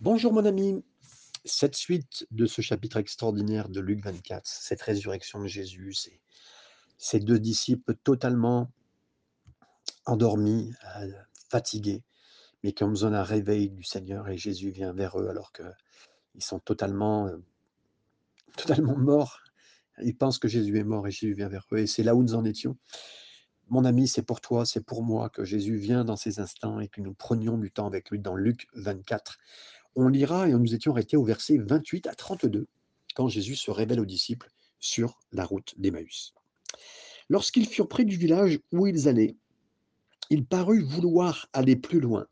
Bonjour mon ami. Cette suite de ce chapitre extraordinaire de Luc 24, cette résurrection de Jésus, c'est ces deux disciples totalement endormis, euh, fatigués, mais qui ont besoin d'un réveil du Seigneur et Jésus vient vers eux alors qu'ils sont totalement, euh, totalement morts. Ils pensent que Jésus est mort et Jésus vient vers eux et c'est là où nous en étions. Mon ami, c'est pour toi, c'est pour moi que Jésus vient dans ces instants et que nous prenions du temps avec lui dans Luc 24 on lira et nous étions arrêtés au verset 28 à 32, quand Jésus se révèle aux disciples sur la route d'Emmaüs. Lorsqu'ils furent près du village où ils allaient, il parut vouloir aller plus loin,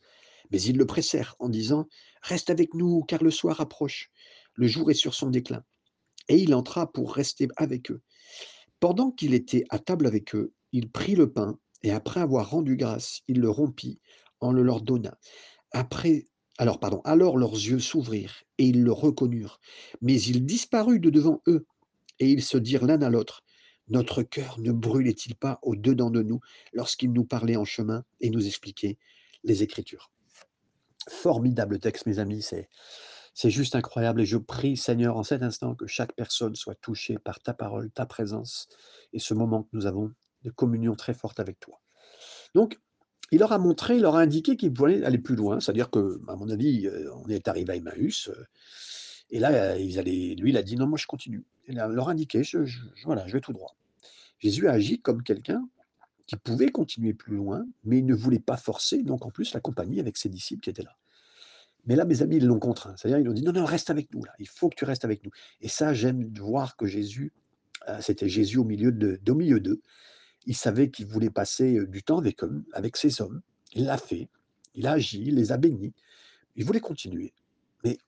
mais ils le pressèrent en disant Reste avec nous, car le soir approche, le jour est sur son déclin. Et il entra pour rester avec eux. Pendant qu'il était à table avec eux, il prit le pain, et après avoir rendu grâce, il le rompit en le leur donna. Après alors, pardon, alors leurs yeux s'ouvrirent et ils le reconnurent. Mais il disparut de devant eux et ils se dirent l'un à l'autre Notre cœur ne brûlait-il pas au-dedans de nous lorsqu'il nous parlait en chemin et nous expliquait les Écritures Formidable texte, mes amis, c'est. C'est juste incroyable et je prie, Seigneur, en cet instant, que chaque personne soit touchée par ta parole, ta présence et ce moment que nous avons de communion très forte avec toi. Donc, il leur a montré, il leur a indiqué qu'ils pouvaient aller plus loin. C'est-à-dire que, à mon avis, euh, on est arrivé à Emmaüs. Euh, et là, ils allaient, lui, il a dit non, moi je continue. Il leur a indiqué, je, voilà, je vais tout droit. Jésus a agi comme quelqu'un qui pouvait continuer plus loin, mais il ne voulait pas forcer, donc en plus la compagnie avec ses disciples qui étaient là. Mais là, mes amis, ils l'ont contraint. C'est-à-dire, ils ont dit non, non, reste avec nous, là. il faut que tu restes avec nous. Et ça, j'aime voir que Jésus, euh, c'était Jésus au milieu de, au milieu d'eux il savait qu'il voulait passer du temps avec eux, avec ces hommes. Il l'a fait. Il a agi, il les a bénis. Il voulait continuer. Mais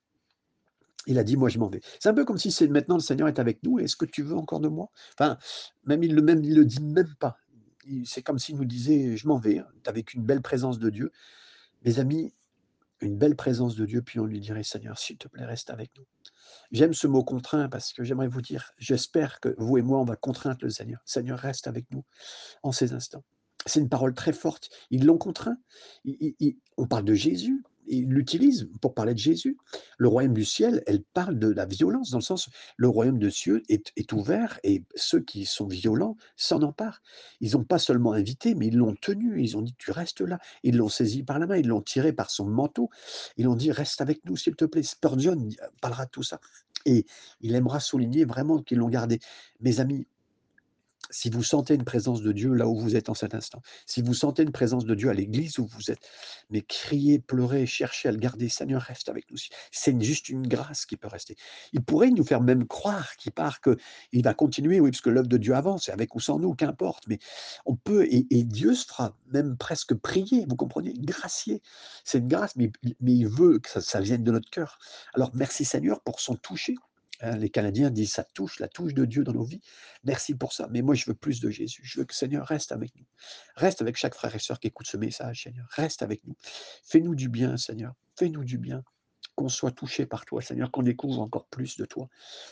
il a dit, moi je m'en vais. C'est un peu comme si c'est maintenant le Seigneur est avec nous. Est-ce que tu veux encore de moi? Enfin, même il il le dit même pas. C'est comme s'il nous disait, je m'en vais, hein, avec une belle présence de Dieu. Mes amis, une belle présence de Dieu, puis on lui dirait, Seigneur, s'il te plaît, reste avec nous. J'aime ce mot contraint parce que j'aimerais vous dire, j'espère que vous et moi, on va contraindre le Seigneur. Seigneur, reste avec nous en ces instants. C'est une parole très forte. Ils l'ont contraint. on parle de Jésus il l'utilise pour parler de Jésus. Le royaume du ciel, elle parle de la violence, dans le sens, le royaume de cieux est, est ouvert et ceux qui sont violents s'en emparent. Ils n'ont pas seulement invité, mais ils l'ont tenu. Ils ont dit, tu restes là. Ils l'ont saisi par la main, ils l'ont tiré par son manteau. Ils l'ont dit, reste avec nous, s'il te plaît. Spurgeon parlera de tout ça. Et il aimera souligner vraiment qu'ils l'ont gardé. Mes amis, si vous sentez une présence de Dieu là où vous êtes en cet instant, si vous sentez une présence de Dieu à l'église où vous êtes, mais criez, pleurez, cherchez à le garder, Seigneur, reste avec nous. C'est juste une grâce qui peut rester. Il pourrait nous faire même croire qu'il part, qu'il va continuer, oui, parce que l'œuvre de Dieu avance, avec ou sans nous, qu'importe, mais on peut, et, Dieu se fera même presque prier, vous comprenez, gracier. C'est une grâce, mais, il veut que ça, ça vienne de notre cœur. Alors merci Seigneur pour son toucher. Hein, les Canadiens disent ça touche, la touche de Dieu dans nos vies. Merci pour ça. Mais moi, je veux plus de Jésus. Je veux que Seigneur reste avec nous. Reste avec chaque frère et sœur qui écoute ce message, Seigneur. Reste avec nous. Fais-nous du bien, Seigneur. Fais-nous du bien. Qu'on soit touché par toi, Seigneur, qu'on découvre encore plus de toi.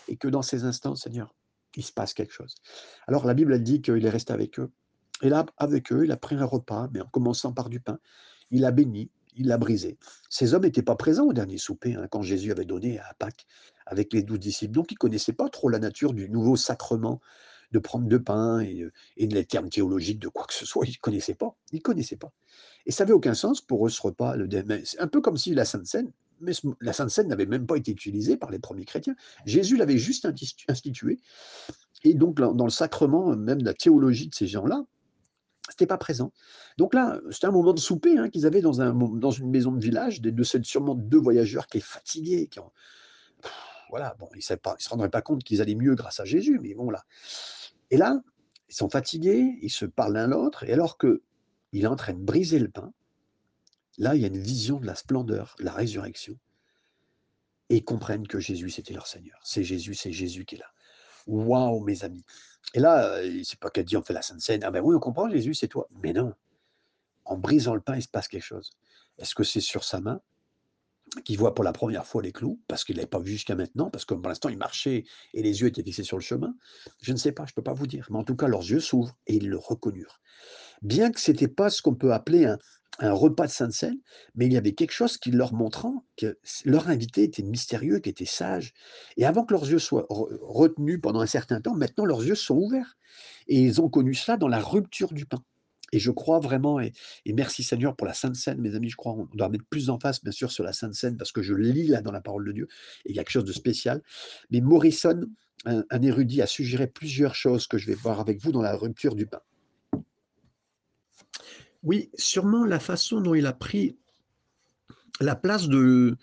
Et que dans ces instants, Seigneur, il se passe quelque chose. Alors, la Bible, elle dit qu'il est resté avec eux. Et là, avec eux, il a pris un repas, mais en commençant par du pain. Il a béni, il l'a brisé. Ces hommes n'étaient pas présents au dernier souper, hein, quand Jésus avait donné à Pâques avec les douze disciples. Donc, ils ne connaissaient pas trop la nature du nouveau sacrement de prendre de pain et, euh, les termes théologiques de quoi que ce soit. Ils ne connaissaient pas. Ils connaissaient pas. Et ça n'avait aucun sens pour eux ce repas. C'est un peu comme si la Sainte Seine, mais la Sainte Seine n'avait même pas été utilisée par les premiers chrétiens. Jésus l'avait juste instituée. Et donc, dans le sacrement, même la théologie de ces gens-là, c'était pas présent. Donc là, c'était un moment de souper hein, qu'ils avaient dans, un, dans une maison de village, de, sûrement deux voyageurs qui étaient fatigués, voilà, bon, ils ne se rendraient pas compte qu'ils allaient mieux grâce à Jésus, mais bon là. Et là, ils sont fatigués, ils se parlent l'un l'autre, et alors que il est en train de briser le pain, là, il y a une vision de la splendeur, la résurrection, et ils comprennent que Jésus, c'était leur Seigneur. C'est Jésus, c'est Jésus qui est là. Waouh, mes amis. Et là, c'est pas qu'elle dit on fait la Sainte Seine. Ah ben oui, on comprend, Jésus, c'est toi. Mais non. En brisant le pain, il se passe quelque chose. Est-ce que c'est sur sa main qu'il voit pour la première fois les clous, parce qu'il ne l'avait pas vu jusqu'à maintenant, parce que pour l'instant, il marchait et les yeux étaient fixés sur le chemin Je ne sais pas, je ne peux pas vous dire. Mais en tout cas, leurs yeux s'ouvrent et ils le reconnurent. Bien que ce n'était pas ce qu'on peut appeler un, un repas de Sainte Seine, mais il y avait quelque chose qui leur montrant que leur invité était mystérieux, qui était sage. Et avant que leurs yeux soient retenus pendant un certain temps, maintenant leurs yeux sont ouverts. Et ils ont connu cela dans la rupture du pain. Et je crois vraiment, et, merci Seigneur pour la Sainte Seine, mes amis, je crois, on doit mettre plus en face, bien sûr, sur la Sainte Seine, parce que je lis là dans la parole de Dieu, et il y a quelque chose de spécial. Mais Morrison, un érudit, a suggéré plusieurs choses que je vais voir avec vous dans la rupture du pain. Oui, sûrement la façon dont il a pris la place de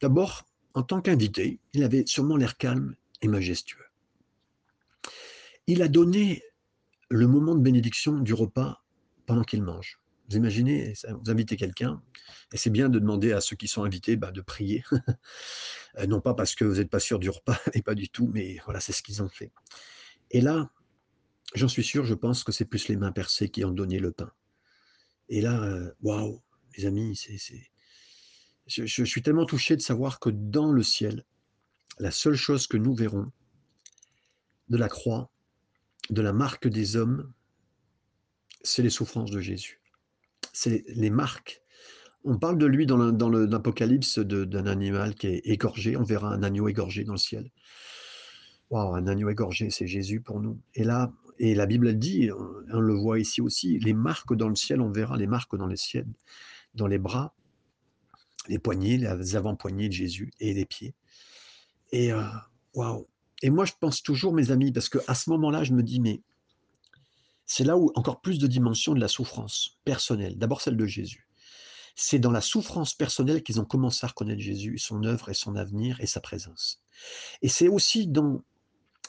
d'abord, en tant qu'invité, il avait sûrement l'air calme et majestueux. Il a donné le moment de bénédiction du repas pendant qu'il mange. Vous imaginez, vous invitez quelqu'un, et c'est bien de demander à ceux qui sont invités bah, de prier. Euh, non pas parce que vous n'êtes pas sûr du repas, et pas du tout, mais voilà, c'est ce qu'ils ont fait. Et là, j'en suis sûr, je pense que c'est plus les mains percées qui ont donné le pain. Et là, waouh, mes amis, c'est, je, je, suis tellement touché de savoir que dans le ciel, la seule chose que nous verrons de la croix, de la marque des hommes, c'est les souffrances de Jésus. C'est les marques. On parle de lui dans l'Apocalypse d'un animal qui est égorgé. On verra un agneau égorgé dans le ciel. Waouh, un agneau égorgé, c'est Jésus pour nous. Et là, et la Bible dit, on le voit ici aussi, les marques dans le ciel, on verra les marques dans les ciels, dans les bras, les poignets, les avant-poignets de Jésus et les pieds. Et euh, waouh. Et moi, je pense toujours, mes amis, parce qu'à ce moment-là, je me dis, mais c'est là où encore plus de dimensions de la souffrance personnelle. D'abord celle de Jésus. C'est dans la souffrance personnelle qu'ils ont commencé à reconnaître Jésus, son œuvre et son avenir et sa présence. Et c'est aussi dans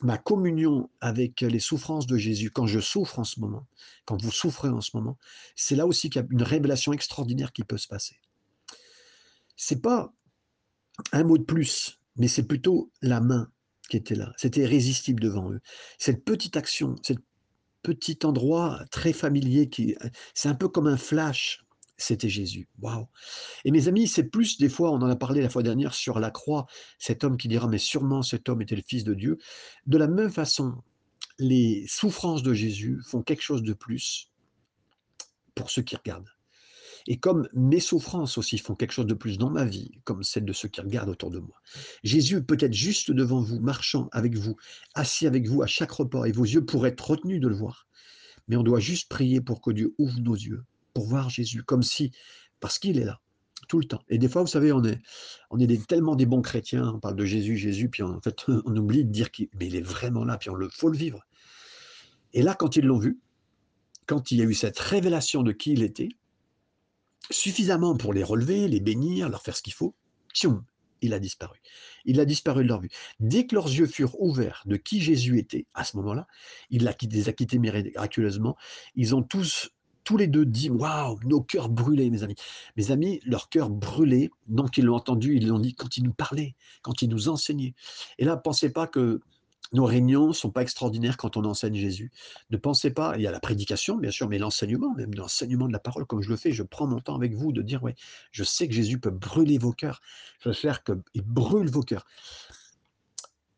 ma communion avec les souffrances de Jésus, quand je souffre en ce moment, quand vous souffrez en ce moment, c'est là aussi qu'il y a une révélation extraordinaire qui peut se passer. C'est pas un mot de plus, mais c'est plutôt la main qui était là. C'était irrésistible devant eux. Cette petite action, ce petit endroit très familier qui, c'est un peu comme un flash c'était Jésus. Waouh Et mes amis, c'est plus des fois, on en a parlé la fois dernière sur la croix, cet homme qui dira, mais sûrement cet homme était le Fils de Dieu. De la même façon, les souffrances de Jésus font quelque chose de plus pour ceux qui regardent. Et comme mes souffrances aussi font quelque chose de plus dans ma vie, comme celle de ceux qui regardent autour de moi. Jésus peut être juste devant vous, marchant avec vous, assis avec vous à chaque repas, et vos yeux pourraient être retenus de le voir. Mais on doit juste prier pour que Dieu ouvre nos yeux pour voir Jésus, comme si, parce qu'il est là, tout le temps. Et des fois, vous savez, on est, on est tellement des bons chrétiens, on parle de Jésus, Jésus, puis en fait, on oublie de dire qu'il il est vraiment là, puis on le faut le vivre. Et là, quand ils l'ont vu, quand il y a eu cette révélation de qui il était, suffisamment pour les relever, les bénir, leur faire ce qu'il faut, tchoum, il a disparu. Il a disparu de leur vue. Dès que leurs yeux furent ouverts de qui Jésus était, à ce moment-là, il les a quittés miraculeusement. Ils ont tous tous les deux dit Waouh, nos cœurs brûlés, mes amis. Mes amis, leurs cœurs brûlés, donc ils l'ont entendu, ils l'ont dit quand ils nous parlaient, quand ils nous enseignaient. Et là, pensez pas que nos réunions ne sont pas extraordinaires quand on enseigne Jésus. Ne pensez pas, il y a la prédication, bien sûr, mais l'enseignement, même l'enseignement de la parole, comme je le fais, je prends mon temps avec vous de dire, ouais, je sais que Jésus peut brûler vos cœurs. Je veux faire qu'il brûle vos cœurs.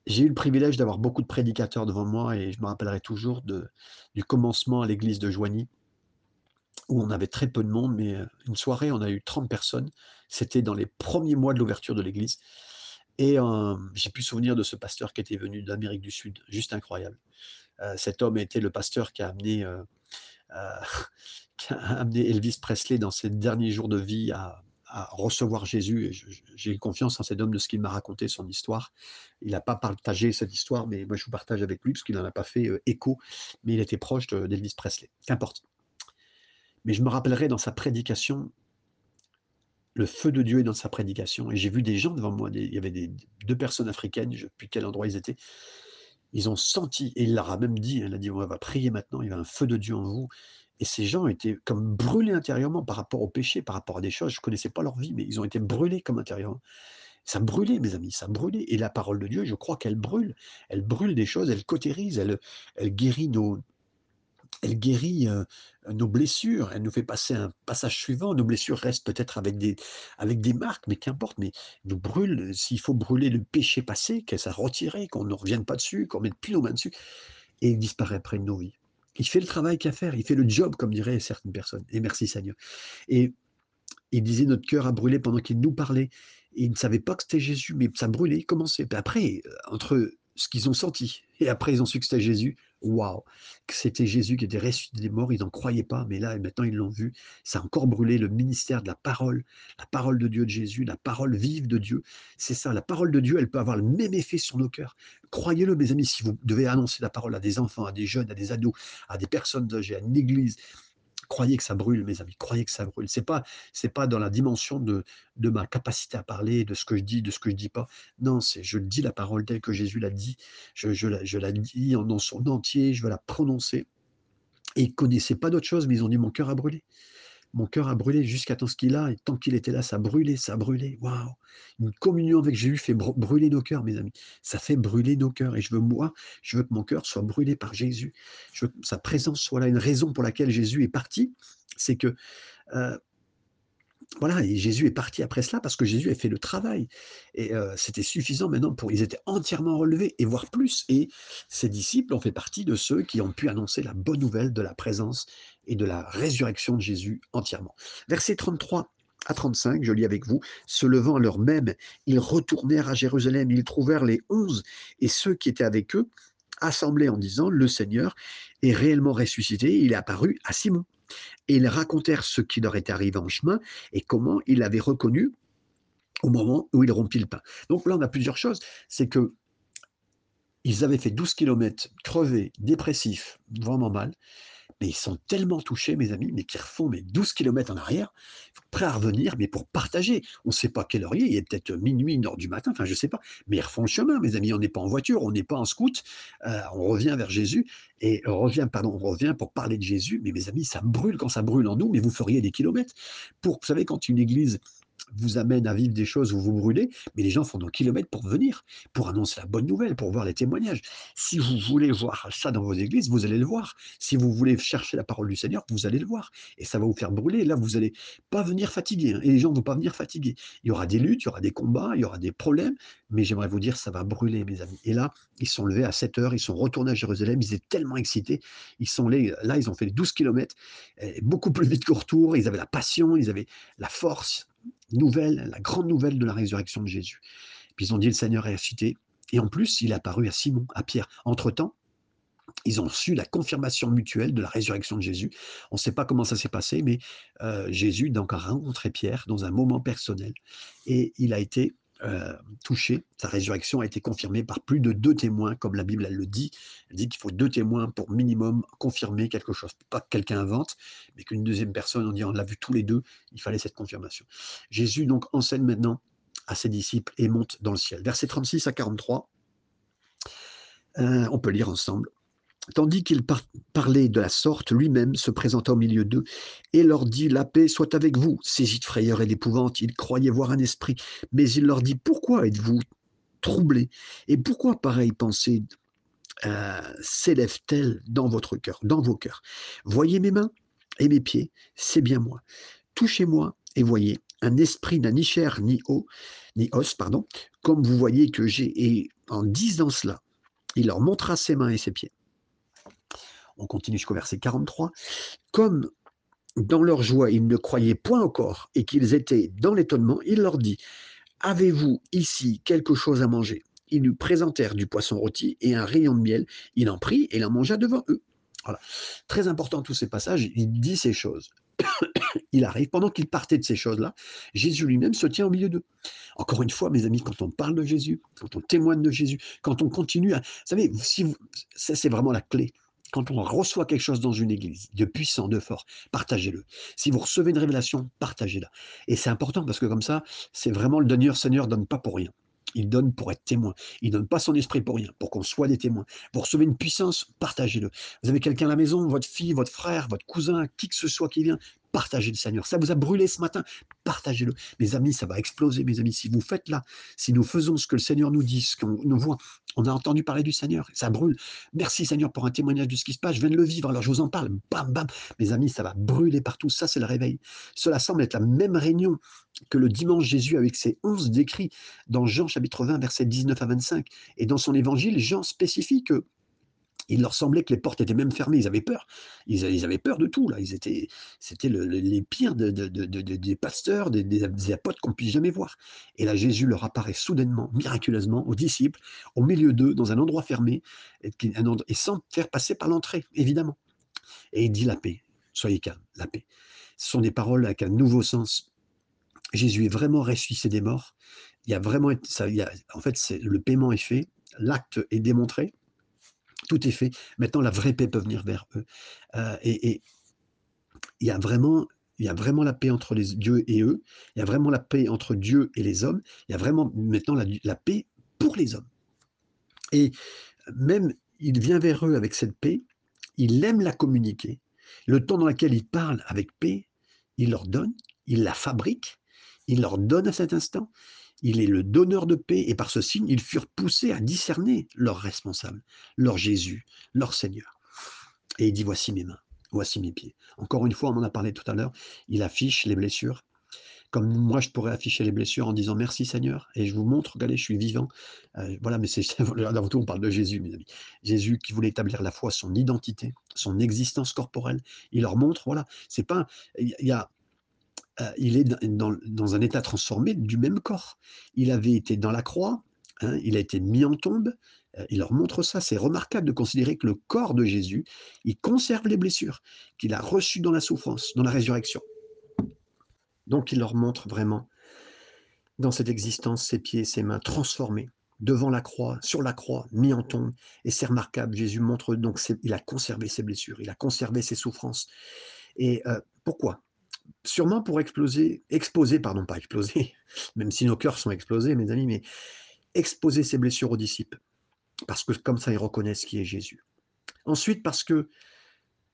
J'ai eu le privilège d'avoir beaucoup de prédicateurs devant moi et je me rappellerai toujours du commencement à l'église de Joigny où on avait très peu de monde, mais une soirée, on a eu 30 personnes. C'était dans les premiers mois de l'ouverture de l'église. Et j'ai pu souvenir de ce pasteur qui était venu d'Amérique du Sud, juste incroyable. cet homme était le pasteur qui a amené, qui a amené Elvis Presley dans ses derniers jours de vie à, recevoir Jésus. J'ai confiance en cet homme de ce qu'il m'a raconté, son histoire. Il n'a pas partagé cette histoire, mais moi je vous partage avec lui parce qu'il n'en a pas fait écho, mais il était proche d'Elvis Presley. Qu'importe. Mais je me rappellerai dans sa prédication, le feu de Dieu est dans sa prédication. Et j'ai vu des gens devant moi, il y avait des, deux personnes africaines, je ne sais plus quel endroit ils étaient. Ils ont senti, et il leur a même dit, il a dit, on va prier maintenant, il y a un feu de Dieu en vous. Et ces gens étaient comme brûlés intérieurement par rapport au péché, par rapport à des choses. Je ne connaissais pas leur vie, mais ils ont été brûlés comme intérieurement. Ça brûlait, mes amis, ça brûlait. Et la parole de Dieu, je crois qu'elle brûle. Elle brûle des choses, elle cautérise, elle, elle guérit nos, elle guérit nos blessures, elle nous fait passer un passage suivant. Nos blessures restent peut-être avec des, avec des marques, mais qu'importe, mais nous brûle, s'il faut brûler le péché passé, qu'elle s'est retiré, qu'on ne revienne pas dessus, qu'on mette plus nos mains dessus, et il disparaît après de nos vies. il fait le travail qu'il a à faire, il fait le job, comme diraient certaines personnes. Et merci Seigneur. Et il disait notre cœur a brûlé pendant qu'il nous parlait. Il ne savait pas que c'était Jésus, mais ça brûlait, commençait. Puis après, entre ce qu'ils ont senti. Et après, ils ont su que c'était Jésus. Waouh c'était Jésus qui était ressuscité des morts. Ils n'en croyaient pas, mais là, maintenant, ils l'ont vu. Ça a encore brûlé le ministère de la parole, la parole de Dieu de Jésus, la parole vive de Dieu. C'est ça, la parole de Dieu, elle peut avoir le même effet sur nos cœurs. Croyez-le, mes amis, si vous devez annoncer la parole à des enfants, à des jeunes, à des ados, à des personnes âgées, à une église, croyez que ça brûle, mes amis, croyez que ça brûle. C'est pas, c'est pas dans la dimension de, ma capacité à parler, de ce que je dis, de ce que je dis pas. Non, c'est je dis la parole telle que Jésus l'a dit. Je, la, dis dans son entier, je veux la prononcer. Et ils connaissaient pas d'autre chose, mais ils ont dit mon cœur a brûlé. Mon cœur a brûlé jusqu'à ce qu'il a, et tant qu'il était là, ça brûlé, ça brûlé. Waouh Une communion avec Jésus fait brûler nos cœurs, mes amis. Ça fait brûler nos cœurs. Et je veux, moi, je veux que mon cœur soit brûlé par Jésus. Je veux que sa présence soit là. Une raison pour laquelle Jésus est parti, c'est que euh, voilà, et Jésus est parti après cela parce que Jésus a fait le travail. Et euh, c'était suffisant maintenant pour. Ils étaient entièrement relevés et voire plus. Et ses disciples ont fait partie de ceux qui ont pu annoncer la bonne nouvelle de la présence et de la résurrection de Jésus entièrement. Verset 33 à 35, je lis avec vous, se levant à l'heure même, ils retournèrent à Jérusalem, ils trouvèrent les onze et ceux qui étaient avec eux, assemblés en disant, le Seigneur est réellement ressuscité, il est apparu à Simon. Et ils racontèrent ce qui leur était arrivé en chemin et comment il avait reconnu au moment où il rompit le pain. Donc là, on a plusieurs choses. C'est que ils avaient fait 12 km crevés, dépressifs, vraiment mal mais ils sont tellement touchés, mes amis, mais qui refont mais 12 km en arrière, prêts à revenir, mais pour partager. On ne sait pas quelle heure il est, il est peut-être minuit, une heure du matin, enfin je ne sais pas, mais ils refont le chemin, mes amis, on n'est pas en voiture, on n'est pas en scout, euh, on revient vers Jésus, et on revient, pardon, on revient pour parler de Jésus, mais mes amis, ça brûle quand ça brûle en nous, mais vous feriez des kilomètres. Pour, vous savez, quand une église vous amène à vivre des choses où vous brûlez, mais les gens font des kilomètres pour venir, pour annoncer la bonne nouvelle, pour voir les témoignages. Si vous voulez voir ça dans vos églises, vous allez le voir. Si vous voulez chercher la parole du Seigneur, vous allez le voir. Et ça va vous faire brûler. Là, vous n'allez pas venir fatiguer. Hein, et les gens ne vont pas venir fatiguer. Il y aura des luttes, il y aura des combats, il y aura des problèmes, mais j'aimerais vous dire, ça va brûler, mes amis. Et là, ils sont levés à 7 heures, ils sont retournés à Jérusalem, ils étaient tellement excités. Ils sont là, là ils ont fait 12 kilomètres, beaucoup plus vite qu'au retour. Ils avaient la passion, ils avaient la force nouvelle, la grande nouvelle de la résurrection de Jésus. Puis ils ont dit le Seigneur est ressuscité. Et en plus, il est apparu à Simon, à Pierre. Entre-temps, ils ont su la confirmation mutuelle de la résurrection de Jésus. On ne sait pas comment ça s'est passé, mais euh, Jésus a rencontré Pierre dans un moment personnel et il a été euh, touché. Sa résurrection a été confirmée par plus de deux témoins, comme la Bible le dit. Elle dit qu'il faut deux témoins pour minimum confirmer quelque chose. Pas que quelqu'un invente, mais qu'une deuxième personne, on dit on l'a vu tous les deux, il fallait cette confirmation. Jésus donc enseigne maintenant à ses disciples et monte dans le ciel. Verset 36 à 43, euh, on peut lire ensemble. Tandis qu'il parlait de la sorte, lui-même se présenta au milieu d'eux et leur dit La paix soit avec vous. Saisis de frayeur et d'épouvante, ils croyaient voir un esprit. Mais il leur dit Pourquoi êtes-vous troublés Et pourquoi pareille pensée euh, s'élève-t-elle dans votre cœur, dans vos cœurs? Voyez mes mains et mes pieds, c'est bien moi. Touchez-moi et voyez, un esprit n'a ni chair ni os, ni os, pardon, comme vous voyez que j'ai. Et en disant cela, il leur montra ses mains et ses pieds on continue jusqu'au verset 43, comme dans leur joie ils ne croyaient point encore et qu'ils étaient dans l'étonnement, il leur dit, avez-vous ici quelque chose à manger? Ils lui présentèrent du poisson rôti et un rayon de miel, il en prit et en mangea devant eux. Très important tous ces passages, il dit ces choses. il arrive, pendant qu'il partait de ces choses-là, Jésus lui-même se tient au milieu d'eux. Encore une fois, mes amis, quand on parle de Jésus, quand on témoigne de Jésus, quand on continue à... Vous savez, si ça c'est vraiment la clé quand on reçoit quelque chose dans une église, de puissant, de fort, partagez-le. Si vous recevez une révélation, partagez-la. Et c'est important parce que comme ça, c'est vraiment le donneur Seigneur donne pas pour rien. Il donne pour être témoin. Il donne pas son esprit pour rien, pour qu'on soit des témoins. Vous recevez une puissance, partagez-le. Vous avez quelqu'un à la maison, votre fille, votre frère, votre cousin, qui que ce soit qui vient, partagez le Seigneur. Ça vous a brûlé ce matin, partagez-le. Mes amis, ça va exploser, mes amis. Si vous faites là, si nous faisons ce que le Seigneur nous dit, ce qu'on nous voit, on a entendu parler du Seigneur, ça brûle. Merci Seigneur pour un témoignage de ce qui se passe. Je viens de le vivre, alors je vous en parle. Bam, bam. Mes amis, ça va brûler partout. Ça, c'est le réveil. Cela semble être la même réunion que le dimanche Jésus avec ses onze décrits dans Jean chapitre 20, versets 19 à 25. Et dans son évangile, Jean spécifie que il leur semblait que les portes étaient même fermées. Ils avaient peur. Ils, avaient peur de tout. Là, ils étaient, c'était les pires des pasteurs, des, apôtres qu'on puisse jamais voir. Et là, Jésus leur apparaît soudainement, miraculeusement, aux disciples, au milieu d'eux, dans un endroit fermé, et, sans faire passer par l'entrée, évidemment. Et il dit la paix. Soyez calme, la paix. Ce sont des paroles avec un nouveau sens. Jésus est vraiment ressuscité des morts. Il y a vraiment, ça, en fait, le paiement est fait, l'acte est démontré tout est fait. Maintenant, la vraie paix peut venir vers eux. Euh, et, il y a vraiment la paix entre les dieux et eux. Il y a vraiment la paix entre Dieu et les hommes. Il y a vraiment maintenant la, paix pour les hommes. Et même, il vient vers eux avec cette paix. Il aime la communiquer. Le temps dans lequel il parle avec paix, il leur donne, il la fabrique, il leur donne à cet instant. Il est le donneur de paix et par ce signe, ils furent poussés à discerner leur responsable, leur Jésus, leur Seigneur. Et il dit, voici mes mains, voici mes pieds. Encore une fois, on en a parlé tout à l'heure, il affiche les blessures. Comme moi, je pourrais afficher les blessures en disant merci Seigneur, et je vous montre, regardez, je suis vivant. Euh, voilà, mais c'est avant tout, on parle de Jésus, mes amis. Jésus qui voulait établir la foi, son identité, son existence corporelle. Il leur montre, voilà, c'est pas, il y a, euh, il est dans, un état transformé du même corps. Il avait été dans la croix, hein, il a été mis en tombe, euh, il leur montre ça. C'est remarquable de considérer que le corps de Jésus, il conserve les blessures qu'il a reçues dans la souffrance, dans la résurrection. Donc il leur montre vraiment dans cette existence ses pieds ses mains transformés devant la croix, sur la croix, mis en tombe. Et c'est remarquable, Jésus montre donc, il a conservé ses blessures, il a conservé ses souffrances. Et euh, pourquoi? Sûrement pour exploser, exposer, pardon, pas exploser, même si nos cœurs sont explosés, mes amis, mais exposer ses blessures aux disciples. Parce que comme ça, ils reconnaissent qui est Jésus. Ensuite, parce que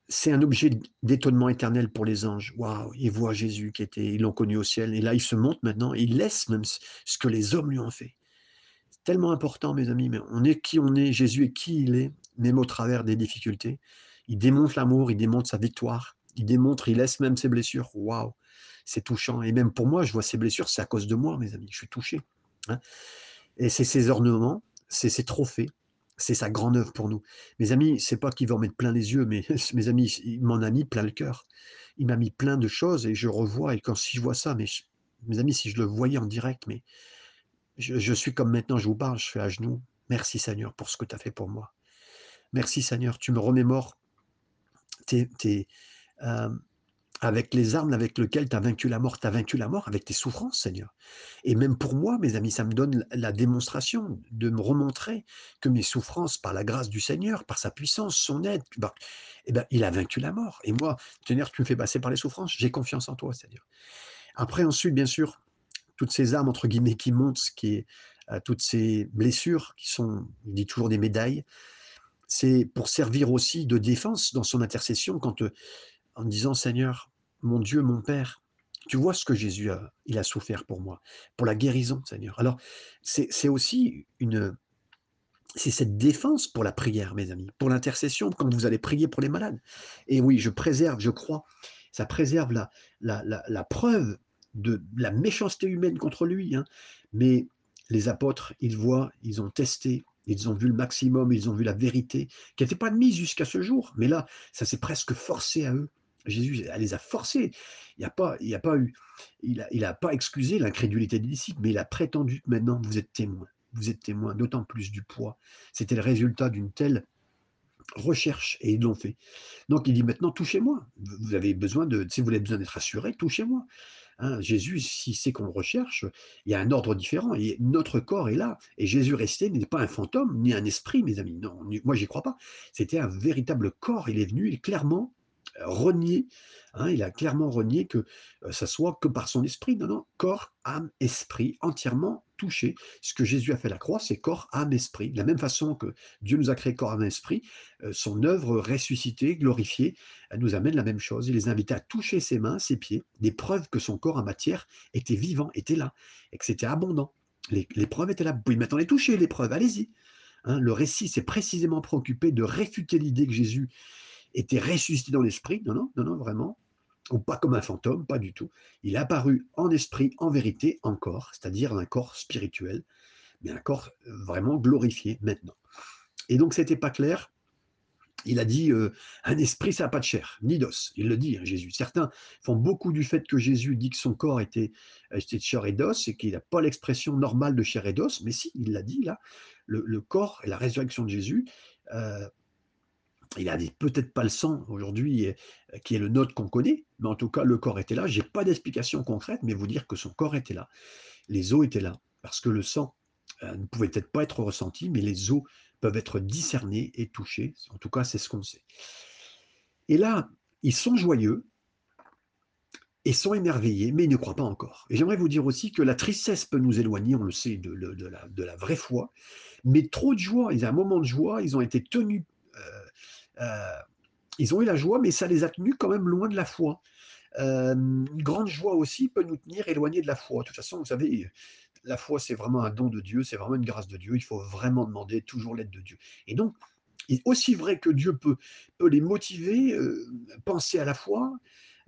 c'est un objet d'étonnement éternel pour les anges. Waouh, ils voient Jésus qui était, ils l'ont connu au ciel, et là, ils se montent maintenant, et ils laissent même ce que les hommes lui ont fait. C'est tellement important, mes amis, mais on est qui on est, Jésus est qui il est, même au travers des difficultés. Il démontre l'amour, il démontre sa victoire il démontre, il laisse même ses blessures. Waouh, c'est touchant. Et même pour moi, je vois ces blessures, c'est à cause de moi, mes amis. Je suis touché. Hein. Et c'est ses ornements, c'est ses trophées, c'est sa grande œuvre pour nous. Mes amis, c'est pas qu'il va en mettre plein les yeux, mais mes amis, il m'en a mis plein le cœur. Il m'a mis plein de choses et je revois. Et quand si je vois ça, mes amis, si je le voyais en direct, mais je, suis comme maintenant, je vous parle, je suis à genoux. Merci Seigneur pour ce que tu as fait pour moi. Merci Seigneur, tu me remémores tes, tes, avec les armes avec lesquelles tu as vaincu la mort, tu as vaincu la mort avec tes souffrances, Seigneur. Et même pour moi, mes amis, ça me donne la démonstration de me remontrer que mes souffrances, par la grâce du Seigneur, par sa puissance, son aide, eh ben, il a vaincu la mort. Et moi, Seigneur, tu me fais passer par les souffrances, j'ai confiance en toi, Seigneur. Après, ensuite, bien sûr, toutes ces armes, entre guillemets, qui montent, est, toutes ces blessures, qui sont, il dit toujours des médailles, c'est pour servir aussi de défense dans son intercession quand en disant Seigneur, mon Dieu, mon Père, tu vois ce que Jésus a, il a souffert pour moi, pour la guérison, Seigneur. Alors, c'est aussi une, c'est cette défense pour la prière, mes amis, pour l'intercession, quand vous allez prier pour les malades. Et oui, je préserve, je crois, ça préserve la, preuve de la méchanceté humaine contre lui. Hein. Mais les apôtres, ils voient, ils ont testé, ils ont vu le maximum, ils ont vu la vérité, qui n'était pas admise jusqu'à ce jour. Mais là, ça s'est presque forcé à eux. Jésus les a forcés. Il n'a pas, il a pas eu, il a, pas excusé l'incrédulité des disciples, mais il a prétendu maintenant vous êtes témoin, vous êtes témoin, d'autant plus du poids. C'était le résultat d'une telle recherche et ils l'ont fait. Donc il dit maintenant touchez-moi. Vous avez besoin de, si vous avez besoin d'être assuré, touchez-moi. Hein, Jésus, si c'est qu'on le recherche, il y a un ordre différent. Et notre corps est là. Et Jésus resté n'est pas un fantôme ni un esprit, mes amis. Non, moi j'y crois pas. C'était un véritable corps. Il est venu il, clairement renié, hein, il a clairement renié que euh, ça soit que par son esprit, non, non, corps, âme, esprit, entièrement touché. Ce que Jésus a fait à la croix, c'est corps, âme, esprit. De la même façon que Dieu nous a créé corps, âme, esprit, euh, son œuvre ressuscitée, glorifiée, nous amène la même chose. Il les invitait à toucher ses mains, ses pieds, des preuves que son corps en matière était vivant, était là, et que c'était abondant. Les, preuves étaient là. Vous pouvez maintenant les toucher, les preuves, allez-y. Hein, le récit s'est précisément préoccupé de réfuter l'idée que Jésus était ressuscité dans l'esprit. Non, non, non, non, vraiment. Ou pas comme un fantôme, pas du tout. Il est apparu en esprit, en vérité, encore, c'est-à-dire un corps spirituel, mais un corps euh, vraiment glorifié maintenant. Et donc, c'était pas clair. il a dit un esprit, ça n'a pas de chair, ni d'os. Il le dit, hein, Jésus. Certains font beaucoup du fait que Jésus dit que son corps était, de chair et d'os et qu'il n'a pas l'expression normale de chair et d'os. Mais si, il l'a dit là, le, corps et la résurrection de Jésus. Il a peut-être pas le sang aujourd'hui qui est le nôtre qu'on connaît, mais en tout cas le corps était là. J'ai pas d'explication concrète, mais vous dire que son corps était là, les os étaient là, parce que le sang ne pouvait peut-être pas être ressenti, mais les os peuvent être discernés et touchés. En tout cas, c'est ce qu'on sait. Et là, ils sont joyeux et sont émerveillés, mais ils ne croient pas encore. Et j'aimerais vous dire aussi que la tristesse peut nous éloigner, on le sait, de, la, vraie foi. Mais trop de joie, ils ont un moment de joie, ils ont été tenus, euh, euh, ils ont eu la joie, mais ça les a tenus quand même loin de la foi. Euh, une grande joie aussi peut nous tenir éloignés de la foi. De toute façon, vous savez, la foi, c'est vraiment un don de Dieu, c'est vraiment une grâce de Dieu. Il faut vraiment demander toujours l'aide de Dieu. Et donc, aussi vrai que Dieu peut, peut les motiver, euh, penser à la foi,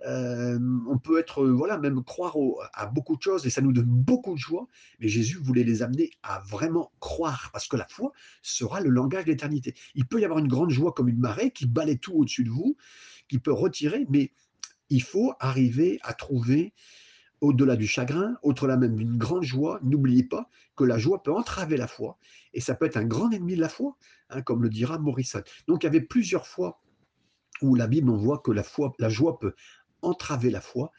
on peut être, voilà, même croire à beaucoup de choses et ça nous donne beaucoup de joie. Mais Jésus voulait les amener à vraiment croire parce que la foi sera le langage de l'éternité. Il peut y avoir une grande joie comme une marée qui balaie tout au-dessus de vous, qui peut retirer, mais il faut arriver à trouver au-delà du chagrin, au-delà même d'une grande joie, n'oubliez pas que la joie peut entraver la foi, et ça peut être un grand ennemi de la foi, hein, comme le dira Morrison. Donc il y avait plusieurs fois où la Bible, on voit que la joie peut entraver la foi.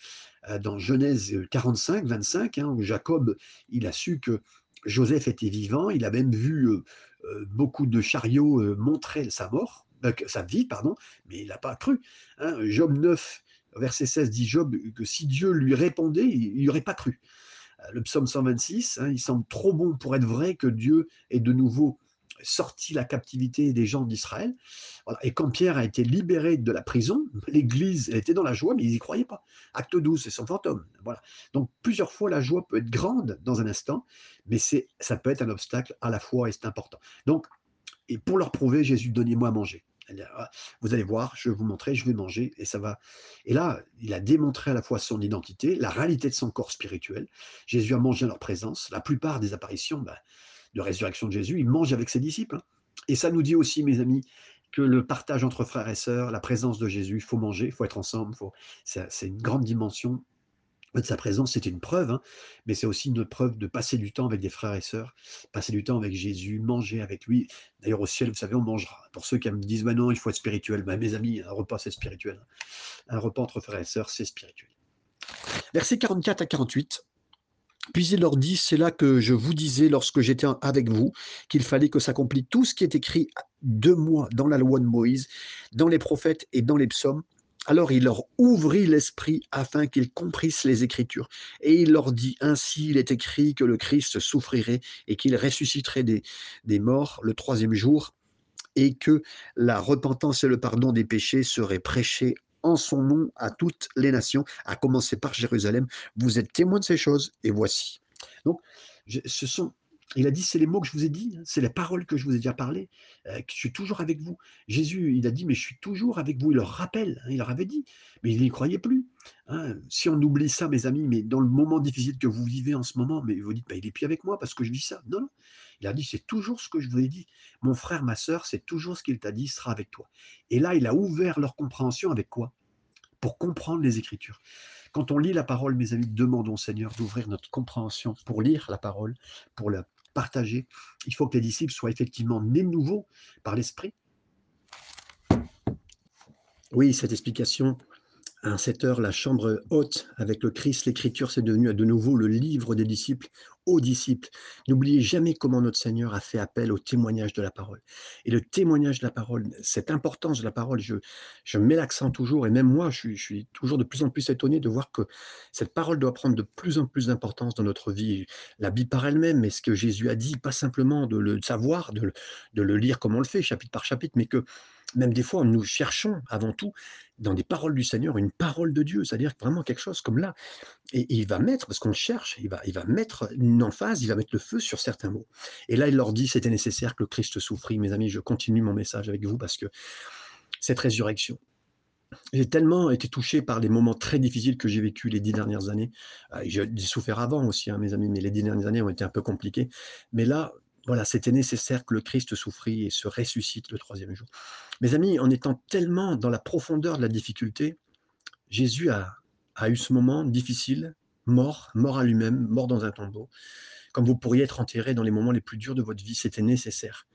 Euh, dans Genèse 45, 25, hein, où Jacob, il a su que Joseph était vivant, il a même vu euh, euh, beaucoup de chariots montrer sa mort, sa vie, pardon, mais il n'a pas cru. Hein. Job 9, verset 16 dit Job que si Dieu lui répondait, il n'y aurait pas cru. Euh, le psaume 126, hein, il semble trop bon pour être vrai que Dieu est de nouveau sorti la captivité des gens d'Israël. Et quand Pierre a été libéré de la prison, l'Église était dans la joie, mais ils n'y croyaient pas. Acte 12, c'est son fantôme. Voilà. Donc plusieurs fois, la joie peut être grande dans un instant, mais c'est, ça peut être un obstacle à la foi et c'est important. Donc, et pour leur prouver, Jésus, donnez-moi à manger. Ah, vous allez voir, je vais vous montrer, je vais manger, et ça va. Et là, il a démontré à la fois son identité, la réalité de son corps spirituel. Jésus a mangé en leur présence. La plupart des apparitions bah, de résurrection de Jésus, il mange avec ses disciples. Et ça nous dit aussi, mes amis, que le partage entre frères et sœurs, la présence de Jésus, il faut manger, il faut être ensemble, faut... c'est une grande dimension de sa présence, c'est une preuve, hein, mais c'est aussi une preuve de passer du temps avec des frères et sœurs, passer du temps avec Jésus, manger avec lui. D'ailleurs, au ciel, vous savez, on mangera. Pour ceux qui me disent, bah non, il faut être spirituel, bah, mes amis, un repas, c'est spirituel. Un repas entre frères et sœurs, c'est spirituel. Versets 44 à 48. Puis il leur dit, c'est là que je vous disais lorsque j'étais avec vous, qu'il fallait que s'accomplisse tout ce qui est écrit de moi dans la loi de Moïse, dans les prophètes et dans les psaumes, alors il leur ouvrit l'esprit afin qu'ils comprissent les Écritures. Et il leur dit, ainsi il est écrit que le Christ souffrirait et qu'il ressusciterait des, des morts le troisième jour, et que la repentance et le pardon des péchés seraient prêchés en son nom à toutes les nations, à commencer par Jérusalem. Vous êtes témoins de ces choses, et voici. Donc, ce sont il a dit, c'est les mots que je vous ai dit, hein, c'est les paroles que je vous ai déjà parlé, euh, je suis toujours avec vous. Jésus, il a dit, mais je suis toujours avec vous. Il leur rappelle, hein, il leur avait dit, mais il n'y croyait plus. Hein. Si on oublie ça, mes amis, mais dans le moment difficile que vous vivez en ce moment, mais vous dites, bah, il est plus avec moi parce que je dis ça. Non, non. Il a dit, c'est toujours ce que je vous ai dit. Mon frère, ma soeur, c'est toujours ce qu'il t'a dit, sera avec toi. Et là, il a ouvert leur compréhension avec quoi? Pour comprendre les Écritures. Quand on lit la parole, mes amis, demandons au Seigneur d'ouvrir notre compréhension pour lire la parole, pour la partager. Il faut que les disciples soient effectivement nés de nouveau par l'Esprit. Oui, cette explication à cette heure, la chambre haute avec le Christ, l'écriture, c'est devenu de nouveau le livre des disciples aux disciples. N'oubliez jamais comment notre Seigneur a fait appel au témoignage de la parole. Et le témoignage de la parole, cette importance de la parole, je, je mets l'accent toujours, et même moi, je suis, toujours de plus en plus étonné de voir que cette parole doit prendre de plus en plus d'importance dans notre vie. La Bible par elle-même, mais ce que Jésus a dit, pas simplement de le savoir, de, de le lire comme on le fait, chapitre par chapitre, mais que même des fois, nous cherchons avant tout dans des paroles du Seigneur une parole de Dieu, c'est-à-dire vraiment quelque chose comme là. Et, il va mettre, parce qu'on cherche, il va, il va mettre une emphase, il va mettre le feu sur certains mots. Et là, il leur dit, c'était nécessaire que le Christ souffrit. Mes amis, je continue mon message avec vous parce que cette résurrection, j'ai tellement été touché par les moments très difficiles que j'ai vécu les dix dernières années. Euh, j'ai souffert avant aussi, hein, mes amis, mais les dix dernières années ont été un peu compliquées. Mais là, Voilà, c'était nécessaire que le Christ souffrit et se ressuscite le troisième jour. Mes amis, en étant tellement dans la profondeur de la difficulté, Jésus a, a eu ce moment difficile, mort, mort à lui-même, mort dans un tombeau. Comme vous pourriez être enterré dans les moments les plus durs de votre vie, c'était nécessaire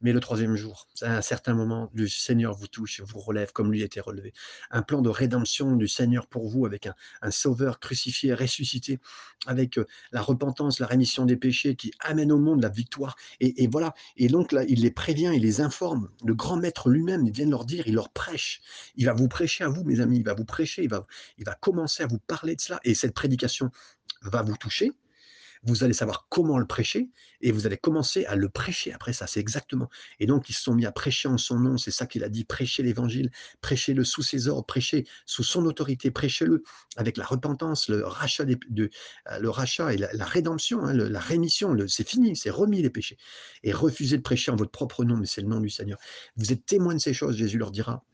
mais le troisième jour. À un certain moment, le Seigneur vous touche, vous relève comme lui était relevé. Un plan de rédemption du Seigneur pour vous, avec un, sauveur crucifié, ressuscité, avec euh, la repentance, la rémission des péchés qui amène au monde la victoire. Et, voilà. Et donc là, il les prévient, il les informe. Le grand maître lui-même, vient leur dire, il leur prêche. Il va vous prêcher à vous, mes amis. Il va vous prêcher. Il va commencer à vous parler de cela. Et cette prédication va vous toucher vous allez savoir comment le prêcher et vous allez commencer à le prêcher après ça. C'est exactement. Et donc, ils se sont mis à prêcher en son nom. C'est ça qu'il a dit prêcher l'évangile, prêchez-le sous ses ordres, prêchez sous son autorité, prêchez-le avec la repentance, le rachat, de, euh, le rachat et la, rédemption, hein, la rémission. c'est fini, c'est remis les péchés. Et refusez de prêcher en votre propre nom, mais c'est le nom du Seigneur. Vous êtes témoin de ces choses, Jésus leur dira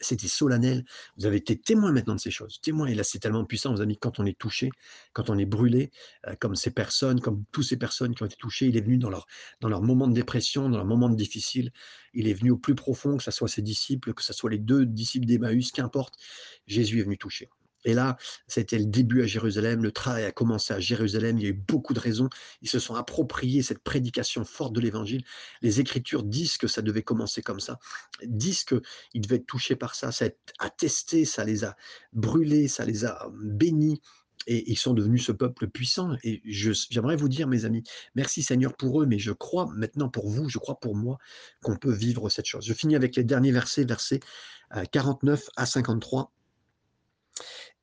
c'était solennel. Vous avez été témoin maintenant de ces choses. Témoin, et là, c'est tellement puissant, vous amis, quand on est touché, quand on est brûlé, euh, comme ces personnes, comme toutes ces personnes qui ont été touchées, il est venu dans leur, dans leur moment de dépression, dans leur moment de difficile. Il est venu au plus profond, que ce soit ses disciples, que ce soit les deux disciples d'Emmaüs, qu'importe. Jésus est venu toucher. Et là, c'était le début à Jérusalem, le travail a commencé à Jérusalem, il y a eu beaucoup de raisons, ils se sont appropriés cette prédication forte de l'Évangile. Les Écritures disent que ça devait commencer comme ça, disent qu'ils devaient être touchés par ça, ça a attesté, ça les a brûlés, ça les a bénis, et ils sont devenus ce peuple puissant. Et j'aimerais vous dire, mes amis, merci Seigneur pour eux, mais je crois maintenant pour vous, je crois pour moi qu'on peut vivre cette chose. Je finis avec les derniers versets, versets 49 euh, à 53.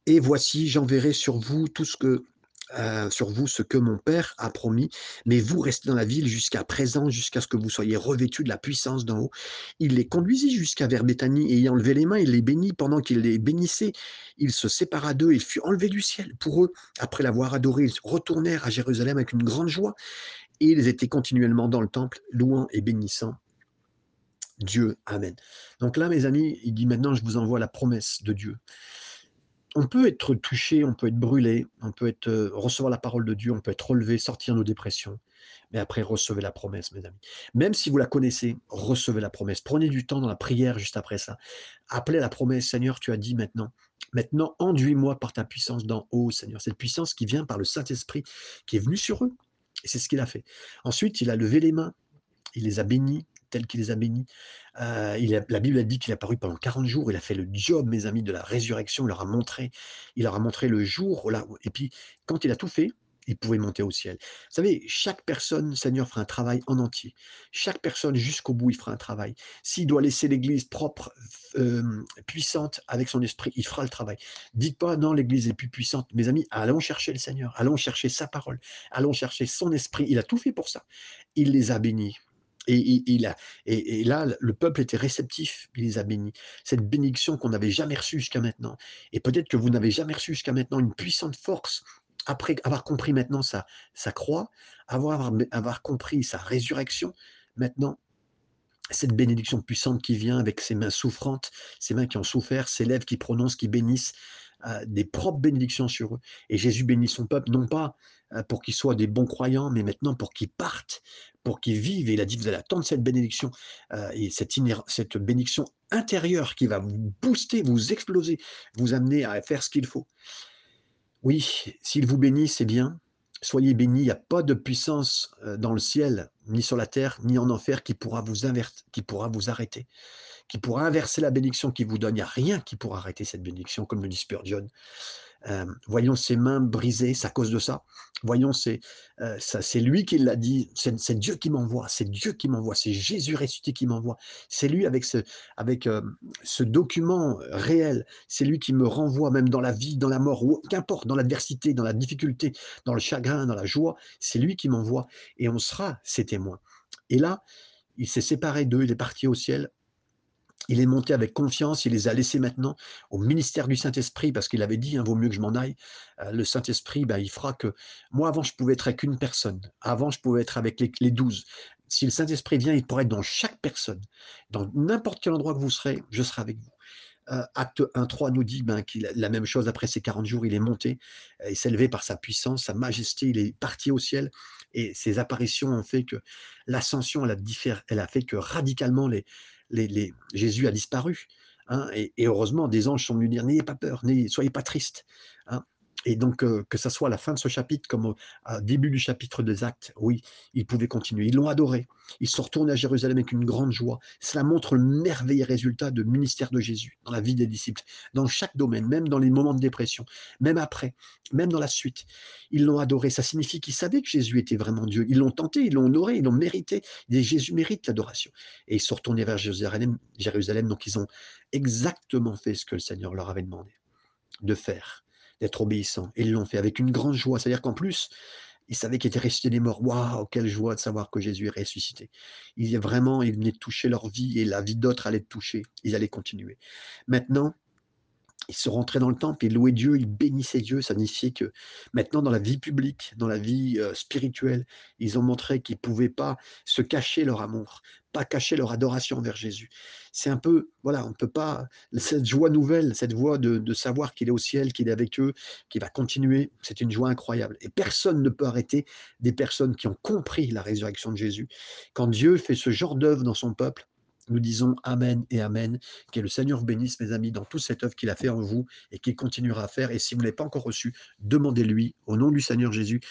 Et voici, j'enverrai sur vous tout ce que euh, sur vous ce que mon Père a promis, mais vous restez dans la ville jusqu'à présent, jusqu'à ce que vous soyez revêtus de la puissance d'en haut. Il les conduisit jusqu'à vers Béthanie, et ayant levé les mains, il les bénit. Pendant qu'il les bénissait, il se sépara d'eux et fut enlevé du ciel. Pour eux, après l'avoir adoré, ils retournèrent à Jérusalem avec une grande joie, et ils étaient continuellement dans le temple, louant et bénissant Dieu. Amen. Donc là, mes amis, il dit maintenant, je vous envoie la promesse de Dieu on peut être touché, on peut être brûlé, on peut être, euh, recevoir la parole de Dieu, on peut être relevé, sortir nos dépressions. Mais après, recevez la promesse, mes amis. Même si vous la connaissez, recevez la promesse. Prenez du temps dans la prière juste après ça. Appelez la promesse, Seigneur, tu as dit maintenant. Maintenant, enduis-moi par ta puissance d'en haut, Seigneur. Cette puissance qui vient par le Saint-Esprit, qui est venu sur eux. Et c'est ce qu'il a fait. Ensuite, il a levé les mains, il les a bénis, tel qu'il les a bénis. Euh, la Bible a dit qu'il a paru pendant 40 jours. Il a fait le job, mes amis, de la résurrection. Il leur a montré, il leur a montré le jour. Et puis, quand il a tout fait, il pouvait monter au ciel. Vous savez, chaque personne, Seigneur, fera un travail en entier. Chaque personne, jusqu'au bout, il fera un travail. S'il doit laisser l'Église propre, euh, puissante, avec son esprit, il fera le travail. Dites pas, non, l'Église est plus puissante. Mes amis, allons chercher le Seigneur. Allons chercher sa parole. Allons chercher son esprit. Il a tout fait pour ça. Il les a bénis. Et, il a, et, là, le peuple était réceptif, il les a bénis. Cette bénédiction qu'on n'avait jamais reçue jusqu'à maintenant. Et peut-être que vous n'avez jamais reçu jusqu'à maintenant une puissante force, après avoir compris maintenant sa, sa croix, avoir, avoir compris sa résurrection. Maintenant, cette bénédiction puissante qui vient avec ses mains souffrantes, ses mains qui ont souffert, ses lèvres qui prononcent, qui bénissent, euh, des propres bénédictions sur eux. Et Jésus bénit son peuple, non pas euh, pour qu'ils soient des bons croyants, mais maintenant pour qu'ils partent, pour qu'ils vivent. Et il a dit, vous allez attendre cette bénédiction, euh, et cette, bénédiction intérieure qui va vous booster, vous exploser, vous amener à faire ce qu'il faut. Oui, s'il vous bénit, c'est bien. Soyez bénis, il n'y a pas de puissance dans le ciel, ni sur la terre, ni en enfer qui pourra vous, qui pourra vous arrêter qui pourra inverser la bénédiction qu'il vous donne. Il n'y a rien qui pourra arrêter cette bénédiction, comme le dit Spurgeon. Euh, voyons ses mains brisées, c'est à cause de ça. Voyons, c'est euh, c'est lui qui l'a dit, c'est Dieu qui m'envoie, c'est Dieu qui m'envoie, c'est Jésus ressuscité qui m'envoie. C'est lui avec ce, avec, euh, ce document réel, c'est lui qui me renvoie même dans la vie, dans la mort, qu'importe, dans l'adversité, dans la difficulté, dans le chagrin, dans la joie, c'est lui qui m'envoie et on sera ses témoins. Et là, il s'est séparé d'eux, il est parti au ciel il est monté avec confiance, il les a laissés maintenant au ministère du Saint-Esprit, parce qu'il avait dit, hein, vaut mieux que je m'en aille. Euh, le Saint-Esprit, ben, il fera que... Moi, avant, je pouvais être avec une personne. Avant, je pouvais être avec les, douze. Si le Saint-Esprit vient, il pourrait être dans chaque personne. Dans n'importe quel endroit que vous serez, je serai avec vous. Heu, Actes 1-3 nous dit, ben, qu'il la même chose après ces 40 jours, il est monté, heu, il s'est élevé par sa puissance, sa majesté, il est parti au ciel et ces apparitions ont fait que l'ascension, elle elle a fait que radicalement les les Jésus a disparu, hein et heureusement des anges sont venus dire: «N'ayez pas peur, soyez pas tristes», hein et donc que ça soit à la fin de ce chapitre comme au début du chapitre des Actes, oui, ils pouvaient continuer. Ils l'ont adoré. Ils sont retournés à Jérusalem avec une grande joie. Cela montre le merveilleux résultat de ministère de Jésus dans la vie des disciples, dans chaque domaine, même dans les moments de dépression, même après, même dans la suite. Ils l'ont adoré. Ça signifie qu'ils savaient que Jésus était vraiment Dieu. Ils l'ont tenté, ils l'ont honoré, ils l'ont mérité. Jésus mérite l'adoration. Et ils sont retournés vers Jérusalem, Jérusalem, donc ils ont exactement fait ce que le Seigneur leur avait demandé de faire, d'être obéissants. Et ils l'ont fait avec une grande joie. C'est-à-dire qu'en plus, ils savaient qu'ils étaient ressuscités des morts. Waouh, quelle joie de savoir que Jésus est ressuscité. Il y a vraiment, il venait de toucher leur vie et la vie d'autres allait touchée. Ils allaient continuer. Maintenant, ils sont rentrés dans le temple, ils louaient Dieu, ils bénissaient Dieu. Ça signifiait que maintenant, dans la vie publique, dans la vie euh, spirituelle, ils ont montré qu'ils ne pouvaient pas se cacher leur amour, pas cacher leur adoration envers Jésus. C'est un peu, voilà, on ne peut pas, cette joie nouvelle, cette joie de, savoir qu'il est au ciel, qu'il est avec eux, qu'il va continuer, c'est une joie incroyable. Et personne ne peut arrêter des personnes qui ont compris la résurrection de Jésus. Quand Dieu fait ce genre d'œuvre dans son peuple, nous disons Amen et Amen. Que le Seigneur bénisse, mes amis, dans toute cette œuvre qu'il a fait en vous et qu'il continuera à faire. Et si vous ne l'avez pas encore reçu, demandez-lui au nom du Seigneur Jésus.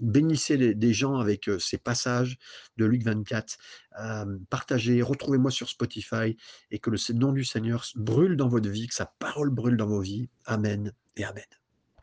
Bénissez des gens avec ces passages de Luc 24. Euh, partagez, retrouvez-moi sur Spotify et que le nom du Seigneur brûle dans votre vie, que sa parole brûle dans vos vies. Amen et Amen.